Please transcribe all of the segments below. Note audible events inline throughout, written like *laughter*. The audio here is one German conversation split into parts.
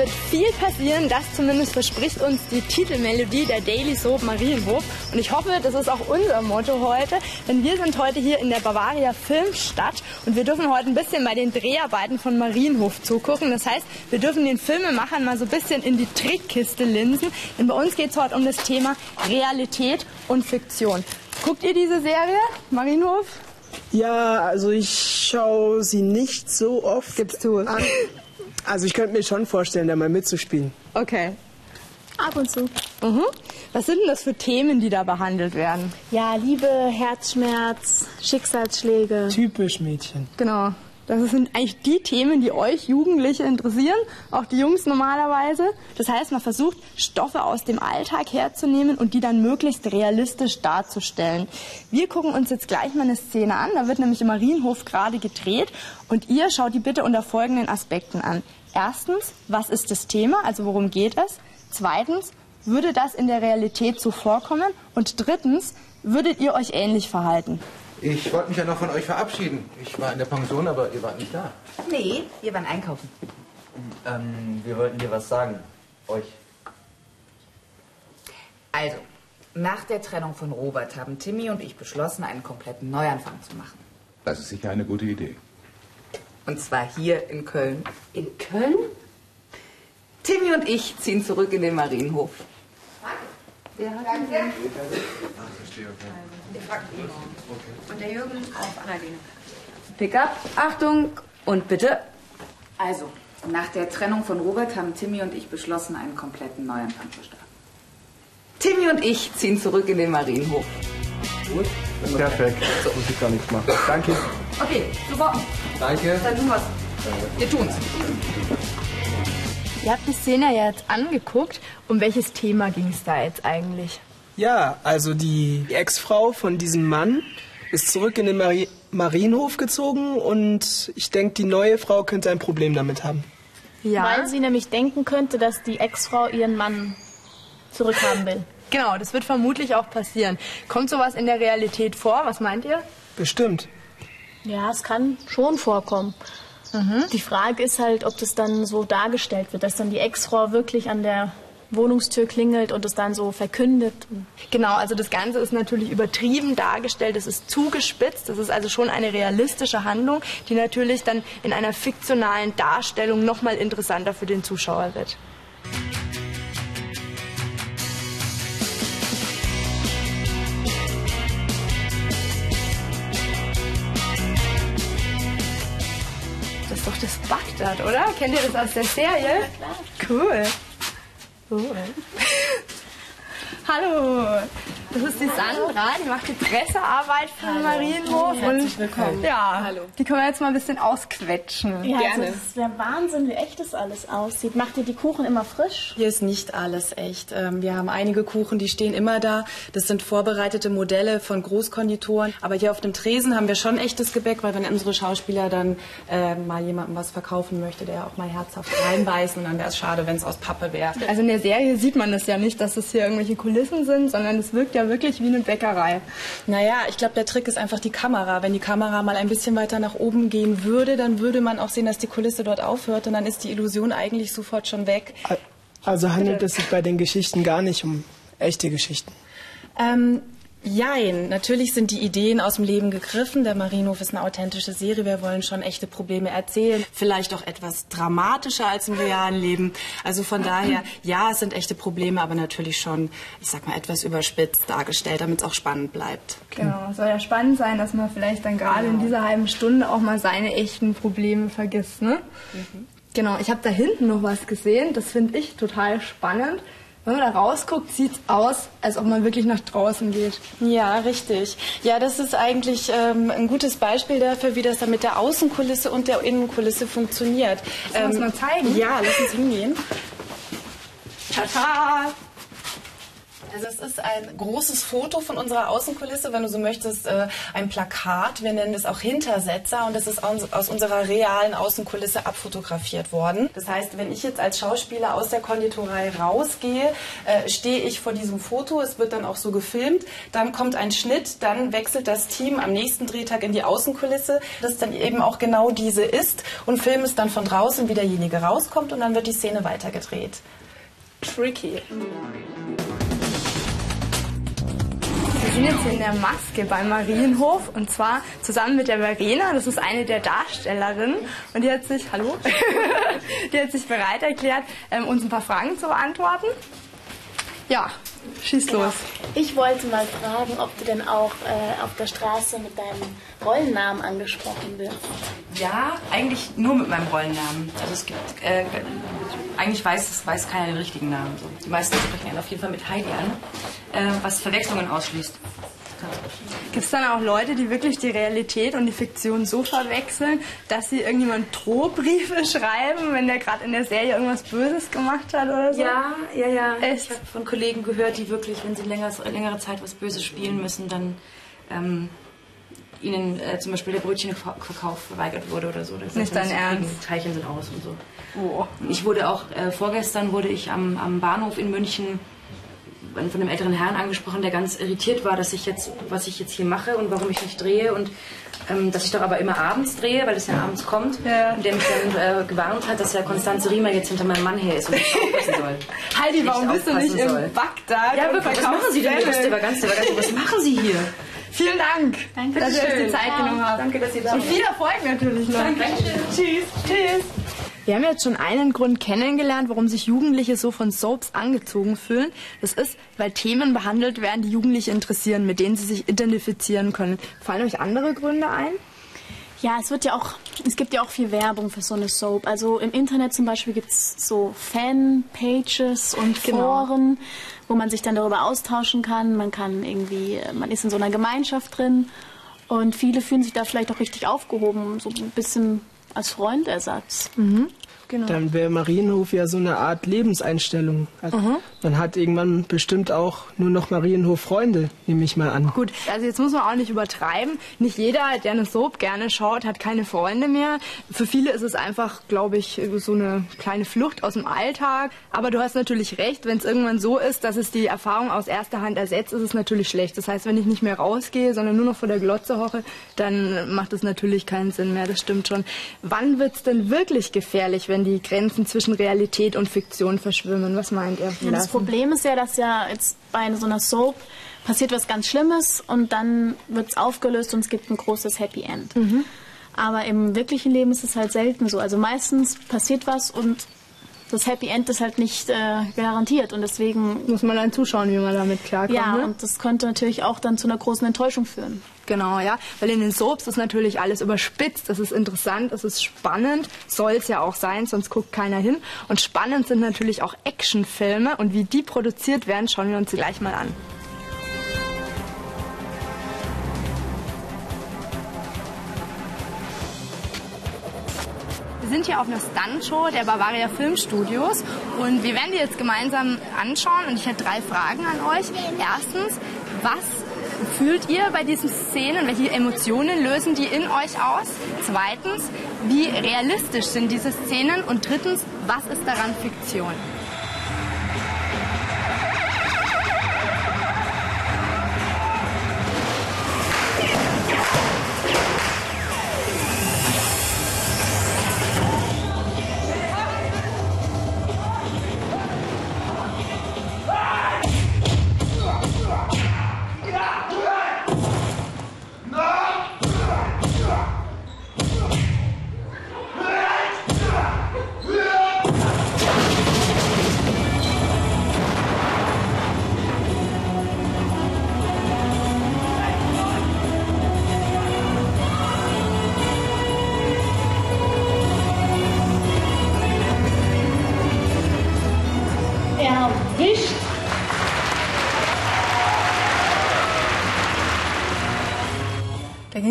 wird viel passieren. Das zumindest verspricht uns die Titelmelodie der Daily Soap Marienhof. Und ich hoffe, das ist auch unser Motto heute. Denn wir sind heute hier in der Bavaria Filmstadt und wir dürfen heute ein bisschen bei den Dreharbeiten von Marienhof zugucken. Das heißt, wir dürfen den Filmemachern mal so ein bisschen in die Trickkiste linsen. Denn bei uns geht es heute um das Thema Realität und Fiktion. Guckt ihr diese Serie, Marienhof? Ja, also ich schaue sie nicht so oft. Gibst du? An. Also ich könnte mir schon vorstellen, da mal mitzuspielen. Okay. Ab und zu. Mhm. Was sind denn das für Themen, die da behandelt werden? Ja, Liebe, Herzschmerz, Schicksalsschläge. Typisch Mädchen. Genau. Das sind eigentlich die Themen, die euch Jugendliche interessieren, auch die Jungs normalerweise. Das heißt, man versucht, Stoffe aus dem Alltag herzunehmen und die dann möglichst realistisch darzustellen. Wir gucken uns jetzt gleich mal eine Szene an. Da wird nämlich im Marienhof gerade gedreht und ihr schaut die bitte unter folgenden Aspekten an. Erstens, was ist das Thema, also worum geht es? Zweitens, würde das in der Realität so vorkommen? Und drittens, würdet ihr euch ähnlich verhalten? Ich wollte mich ja noch von euch verabschieden. Ich war in der Pension, aber ihr wart nicht da. Nee, wir waren einkaufen. Ähm, wir wollten dir was sagen. Euch. Also, nach der Trennung von Robert haben Timmy und ich beschlossen, einen kompletten Neuanfang zu machen. Das ist sicher eine gute Idee. Und zwar hier in Köln. In Köln? Timmy und ich ziehen zurück in den Marienhof. Und der Jürgen auf Annalena. Pickup, Achtung und bitte. Also, nach der Trennung von Robert haben Timmy und ich beschlossen, einen kompletten Neuanfang zu starten. Timmy und ich ziehen zurück in den Marienhof. Perfekt. So. Muss ich gar nichts machen. Danke. Okay, super. Danke. Dann tun wir's. Wir tun's. Ihr habt die Szene ja jetzt angeguckt. Um welches Thema ging es da jetzt eigentlich? Ja, also die Ex-Frau von diesem Mann ist zurück in den Mari Marienhof gezogen und ich denke, die neue Frau könnte ein Problem damit haben. Ja. Weil sie nämlich denken könnte, dass die Ex-Frau ihren Mann zurückhaben will. Genau, das wird vermutlich auch passieren. Kommt sowas in der Realität vor? Was meint ihr? Bestimmt. Ja, es kann schon vorkommen. Die Frage ist halt, ob das dann so dargestellt wird, dass dann die Ex-Frau wirklich an der Wohnungstür klingelt und es dann so verkündet. Genau, also das Ganze ist natürlich übertrieben dargestellt, es ist zugespitzt, das ist also schon eine realistische Handlung, die natürlich dann in einer fiktionalen Darstellung nochmal interessanter für den Zuschauer wird. Bagdad, oder? Kennt ihr das aus der Serie? Cool. Cool. *laughs* Hallo, das ist die Sandra, die macht die Pressearbeit für den Marienhof. und willkommen. Ja, die können wir jetzt mal ein bisschen ausquetschen. Ja, also das ist der Wahnsinn, wie echt das alles aussieht. Macht ihr die Kuchen immer frisch? Hier ist nicht alles echt. Ähm, Wir haben einige Kuchen, die stehen immer da. Das sind vorbereitete Modelle von Großkonditoren. Aber hier auf dem Tresen haben wir schon echtes Gebäck, weil wenn unsere Schauspieler dann äh, mal jemandem was verkaufen möchte, der auch mal herzhaft reinbeißen, dann wäre es schade, wenn es aus Pappe wäre. Also in der Serie sieht man das ja nicht, dass das hier irgendwelche Kulissen sind, sondern es wirkt ja wirklich wie eine Bäckerei. Naja, ich glaube, der Trick ist einfach die Kamera. Wenn die Kamera mal ein bisschen weiter nach oben gehen würde, dann würde man auch sehen, dass die Kulisse dort aufhört und dann ist die Illusion eigentlich sofort schon weg. Also handelt es sich bei den Geschichten gar nicht um echte Geschichten. Ähm, jein, natürlich sind die Ideen aus dem Leben gegriffen. Der Marienhof ist eine authentische Serie. Wir wollen schon echte Probleme erzählen. Vielleicht auch etwas dramatischer als im realen Leben. Also von daher, ja, es sind echte Probleme, aber natürlich schon, ich sag mal, etwas überspitzt dargestellt, damit es auch spannend bleibt. Genau, es soll ja spannend sein, dass man vielleicht dann gerade in dieser halben Stunde auch mal seine echten Probleme vergisst, ne? Genau, ich habe da hinten noch was gesehen, das finde ich total spannend. Wenn man da rausguckt, sieht's aus, als ob man wirklich nach draußen geht. Ja, richtig. Ja, das ist eigentlich ähm, ein gutes Beispiel dafür, wie das dann mit der Außenkulisse und der Innenkulisse funktioniert. Ähm, Sollen wir uns mal zeigen? Ja, lass uns hingehen. Tata! Also es ist ein großes Foto von unserer Außenkulisse, wenn du so möchtest, äh, ein Plakat. Wir nennen es auch Hintersetzer und es ist aus unserer realen Außenkulisse abfotografiert worden. Das heißt, wenn ich jetzt als Schauspieler aus der Konditorei rausgehe, äh, stehe ich vor diesem Foto. Es wird dann auch so gefilmt. Dann kommt ein Schnitt, dann wechselt das Team am nächsten Drehtag in die Außenkulisse, das dann eben auch genau diese ist und filmt es dann von draußen, wie derjenige rauskommt und dann wird die Szene weitergedreht. Tricky. Sind jetzt in der Maske beim Marienhof und zwar zusammen mit der Verena, das ist eine der Darstellerinnen und die hat sich, hallo, *laughs* die hat sich bereit erklärt, ähm, uns ein paar Fragen zu beantworten. Ja, schieß Genau. los. Ich wollte mal fragen, ob du denn auch äh, auf der Straße mit deinem Rollennamen angesprochen wirst. Ja, eigentlich nur mit meinem Rollennamen. Also es gibt, äh, eigentlich weiß, weiß keiner den richtigen Namen. So. Die meisten sprechen ihn auf jeden Fall mit Heidi an, äh, was Verwechslungen ausschließt. Gibt es dann auch Leute, die wirklich die Realität und die Fiktion so verwechseln, dass sie irgendjemand Drohbriefe *laughs* schreiben, wenn der gerade in der Serie irgendwas Böses gemacht hat oder so? Ja, ja, ja. Echt? Ich habe von Kollegen gehört, die wirklich, wenn sie länger, längere Zeit was Böses spielen müssen, dann ähm, ihnen äh, zum Beispiel der Brötchenverkauf verweigert wurde oder so. Das Nicht dein Ernst? Die Teilchen sind aus und so. Oh. Ich wurde auch, äh, vorgestern wurde ich am, am Bahnhof in München von einem älteren Herrn angesprochen, der ganz irritiert war, dass ich jetzt, was ich jetzt hier mache und warum ich nicht drehe und ähm, dass ich doch aber immer abends drehe, weil es ja abends kommt. Ja. Und der mich dann äh, gewarnt hat, dass ja Konstanze Riemer jetzt hinter meinem Mann her ist und ich aufpassen soll. *laughs* Heidi, warum bist du nicht soll. in Bagdad? Ja, wirklich, was machen Sie denn? Der war ganz, der war ganz, was machen Sie hier? *laughs* Vielen Dank, Danke dass ihr euch die. Zeit genommen habt. Danke, dass Sie da Und viel Erfolg natürlich noch. Tschüss. Tschüss. Wir haben jetzt schon einen Grund kennengelernt, warum sich Jugendliche so von Soaps angezogen fühlen. Das ist, weil Themen behandelt werden, die Jugendliche interessieren, mit denen sie sich identifizieren können. Fallen euch andere Gründe ein? Ja, es wird ja auch, es gibt ja auch viel Werbung für so eine Soap. Also im Internet zum Beispiel gibt es so Fanpages und Genau. Foren, wo man sich dann darüber austauschen kann. Man kann irgendwie, man ist in so einer Gemeinschaft drin und viele fühlen sich da vielleicht auch richtig aufgehoben, so ein bisschen als Freundersatz. Genau. Dann wäre Marienhof ja so eine Art Lebenseinstellung. Also Man hat irgendwann bestimmt auch nur noch Marienhof-Freunde, nehme ich mal an. Gut, also jetzt muss man auch nicht übertreiben. Nicht jeder, der eine Soap gerne schaut, hat keine Freunde mehr. Für viele ist es einfach, glaube ich, so eine kleine Flucht aus dem Alltag. Aber du hast natürlich recht, wenn es irgendwann so ist, dass es die Erfahrung aus erster Hand ersetzt, ist es natürlich schlecht. Das heißt, wenn ich nicht mehr rausgehe, sondern nur noch vor der Glotze hoche, dann macht es natürlich keinen Sinn mehr. Das stimmt schon. Wann wird es denn wirklich gefährlich, wenn die Grenzen zwischen Realität und Fiktion verschwimmen? Was meint ihr? Ja, das? Problem ist ja, dass ja jetzt bei so einer Soap passiert was ganz Schlimmes und dann wird es aufgelöst und es gibt ein großes Happy End. Aber im wirklichen Leben ist es halt selten so. Also meistens passiert was und das Happy End ist halt nicht äh, garantiert und deswegen Muss man dann zuschauen, wie man damit klarkommt. ja ne? und das könnte natürlich auch dann zu einer großen Enttäuschung führen. Genau, ja. Weil in den Soaps ist natürlich alles überspitzt. Es ist interessant, es ist spannend. Soll es ja auch sein, sonst guckt keiner hin. Und spannend sind natürlich auch Actionfilme. Und wie die produziert werden, schauen wir uns gleich mal an. Sind hier auf einer Stuntshow der Bavaria Filmstudios und wir werden die jetzt gemeinsam anschauen und ich hätte drei Fragen an euch. Erstens, was fühlt ihr bei diesen Szenen? Welche Emotionen lösen die in euch aus? Zweitens, wie realistisch sind diese Szenen? Und drittens, was ist daran Fiktion?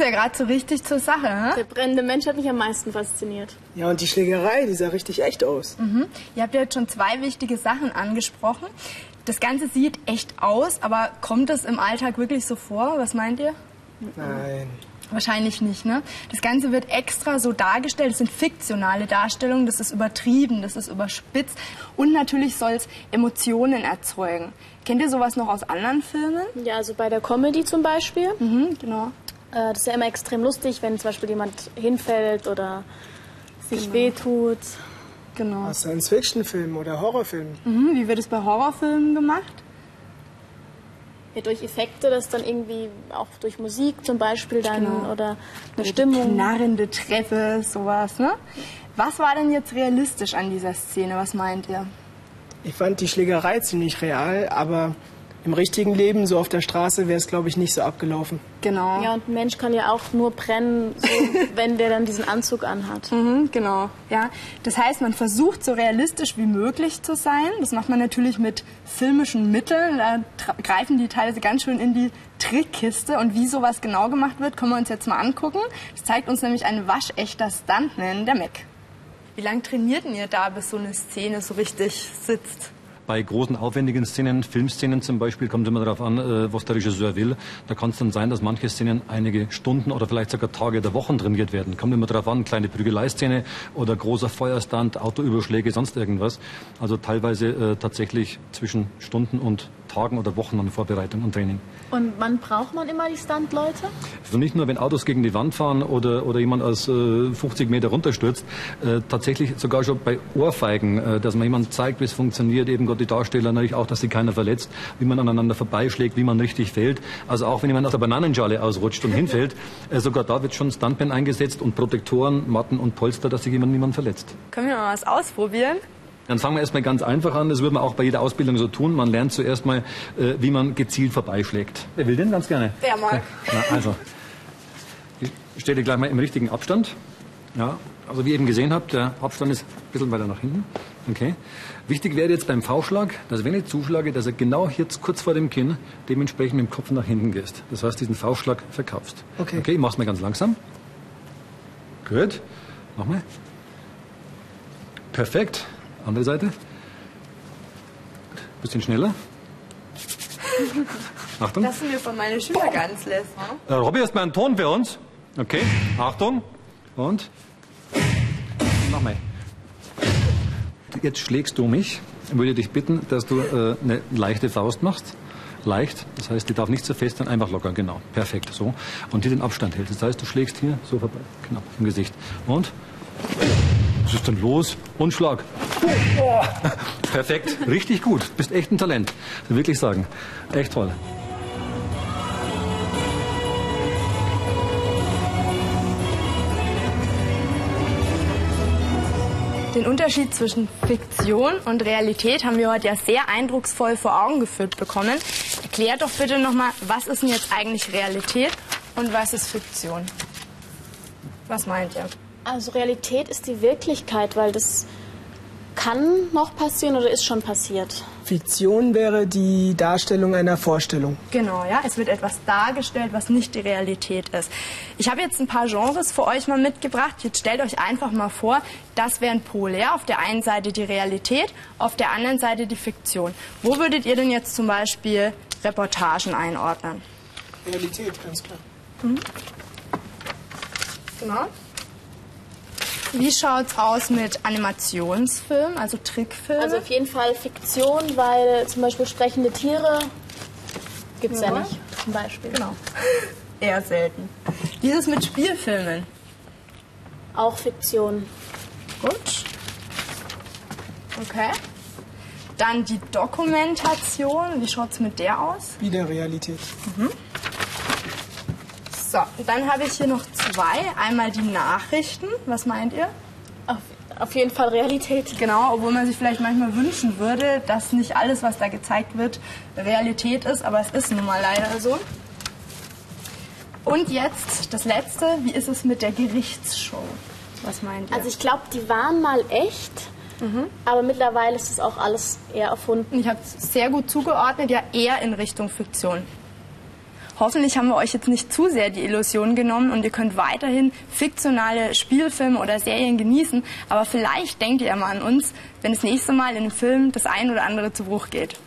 Es ja gerade so richtig zur Sache. Ne? Der brennende Mensch hat mich am meisten fasziniert. Ja, und die Schlägerei, die sah richtig echt aus. Ihr habt ja jetzt schon zwei wichtige Sachen angesprochen. Das Ganze sieht echt aus, aber kommt es im Alltag wirklich so vor? Was meint ihr? Nein. Wahrscheinlich nicht, ne? Das Ganze wird extra so dargestellt. Das sind fiktionale Darstellungen. Das ist übertrieben, das ist überspitzt. Und natürlich soll es Emotionen erzeugen. Kennt ihr sowas noch aus anderen Filmen? Ja, also bei der Comedy zum Beispiel. Mhm, genau. Äh, das ist ja immer extrem lustig, wenn zum Beispiel jemand hinfällt oder sich Genau. wehtut. Genau. Aus Science-Fiction-Filmen oder Horrorfilmen. Mhm, wie wird es bei Horrorfilmen gemacht? Ja, durch Effekte, das dann irgendwie auch durch Musik zum Beispiel dann Genau. oder eine Stimmung. Knarrende Treppe, sowas, ne? Was war denn jetzt realistisch an dieser Szene? Was meint ihr? Ich fand die Schlägerei ziemlich real, aber im richtigen Leben, so auf der Straße, wäre es, glaube ich, nicht so abgelaufen. Genau. Ja, und ein Mensch kann ja auch nur brennen, so, *laughs* wenn der dann diesen Anzug anhat. Mhm, genau. Ja, das heißt, man versucht so realistisch wie möglich zu sein. Das macht man natürlich mit filmischen Mitteln. Da greifen die teilweise ganz schön in die Trickkiste. Und wie sowas genau gemacht wird, können wir uns jetzt mal angucken. Das zeigt uns nämlich ein waschechter Stuntman, der Mac. Wie lange trainierten ihr da, bis so eine Szene so richtig sitzt? Bei großen, aufwendigen Szenen, Filmszenen zum Beispiel, kommt immer darauf an, äh, was der Regisseur will. Da kann es dann sein, dass manche Szenen einige Stunden oder vielleicht sogar Tage oder Wochen trainiert werden. Kommt immer darauf an, kleine Prügeleiszene oder großer Feuerstand, Autoüberschläge, sonst irgendwas. Also teilweise äh, tatsächlich zwischen Stunden und Tagen oder Wochen an Vorbereitung und Training. Und wann braucht man immer die Stuntleute? Also nicht nur, wenn Autos gegen die Wand fahren oder, oder jemand aus äh, 50 Meter runterstürzt, äh, tatsächlich sogar schon bei Ohrfeigen, äh, dass man jemand zeigt, wie es funktioniert, eben Gott die Darsteller natürlich auch, dass sich keiner verletzt, wie man aneinander vorbeischlägt, wie man richtig fällt. Also auch wenn jemand aus der Bananenschale ausrutscht und *laughs* hinfällt, äh, sogar da wird schon Stuntman eingesetzt und Protektoren, Matten und Polster, dass sich jemand niemand verletzt. Können wir mal was ausprobieren? Dann fangen wir erstmal ganz einfach an. Das würde man auch bei jeder Ausbildung so tun. Man lernt zuerst mal, äh, wie man gezielt vorbeischlägt. Wer will denn ganz gerne? Wer mag? Na, also, ich stelle gleich mal im richtigen Abstand. Ja, also wie ihr eben gesehen habt, der Abstand ist ein bisschen weiter nach hinten. Okay. Wichtig wäre jetzt beim V-Schlag, dass wenn ich zuschlage, dass er genau jetzt kurz vor dem Kinn dementsprechend mit dem Kopf nach hinten gehst. Das heißt, diesen V-Schlag verkaufst. Okay. Okay, ich mach's mal ganz langsam. Gut. Nochmal. Perfekt. Andere Seite. Bisschen schneller. *laughs* Achtung. Das sind wir von meinen Schüler ganz lässt. Äh, Robby, hast mal einen Ton für uns? Okay, Achtung. Und? Nochmal. Jetzt schlägst du mich. Ich würde dich bitten, dass du äh, eine leichte Faust machst. Leicht, das heißt, die darf nicht so fest sein, einfach locker, genau. Perfekt, so. Und hier den Abstand hältst. Das heißt, du schlägst hier so vorbei, knapp im Gesicht. Und? Was ist denn los? Und Schlag. Oh. Perfekt, richtig gut. Bist echt ein Talent. Wirklich sagen. Echt toll. Den Unterschied zwischen Fiktion und Realität haben wir heute ja sehr eindrucksvoll vor Augen geführt bekommen. Erklärt doch bitte nochmal, was ist denn jetzt eigentlich Realität und was ist Fiktion? Was meint ihr? Also Realität ist die Wirklichkeit, weil das kann noch passieren oder ist schon passiert. Fiktion wäre die Darstellung einer Vorstellung. Genau, ja. Es wird etwas dargestellt, was nicht die Realität ist. Ich habe jetzt ein paar Genres für euch mal mitgebracht. Jetzt stellt euch einfach mal vor, das wären Pole. Ja? Auf der einen Seite die Realität, auf der anderen Seite die Fiktion. Wo würdet ihr denn jetzt zum Beispiel Reportagen einordnen? Realität, ganz klar. Genau. Wie schaut's aus mit Animationsfilmen, also Trickfilmen? Also auf jeden Fall Fiktion, weil zum Beispiel sprechende Tiere gibt es ja. Ja. nicht, zum Beispiel. Genau. *laughs* Eher selten. Wie ist es mit Spielfilmen? Auch Fiktion. Gut. Okay. Dann die Dokumentation. Wie schaut's mit der aus? Wieder Realität. So, dann habe ich hier noch zwei. Einmal die Nachrichten. Was meint ihr? Auf, auf jeden Fall Realität. Genau, obwohl man sich vielleicht manchmal wünschen würde, dass nicht alles, was da gezeigt wird, Realität ist, aber es ist nun mal leider so. Und jetzt das letzte, wie ist es mit der Gerichtsshow? Was meint ihr? Also ich glaube, die waren mal echt, aber mittlerweile ist es auch alles eher erfunden. Ich habe es sehr gut zugeordnet, ja eher in Richtung Fiktion. Hoffentlich haben wir euch jetzt nicht zu sehr die Illusion genommen und ihr könnt weiterhin fiktionale Spielfilme oder Serien genießen, aber vielleicht denkt ihr ja mal an uns, wenn das nächste Mal in einem Film das ein oder andere zu Bruch geht.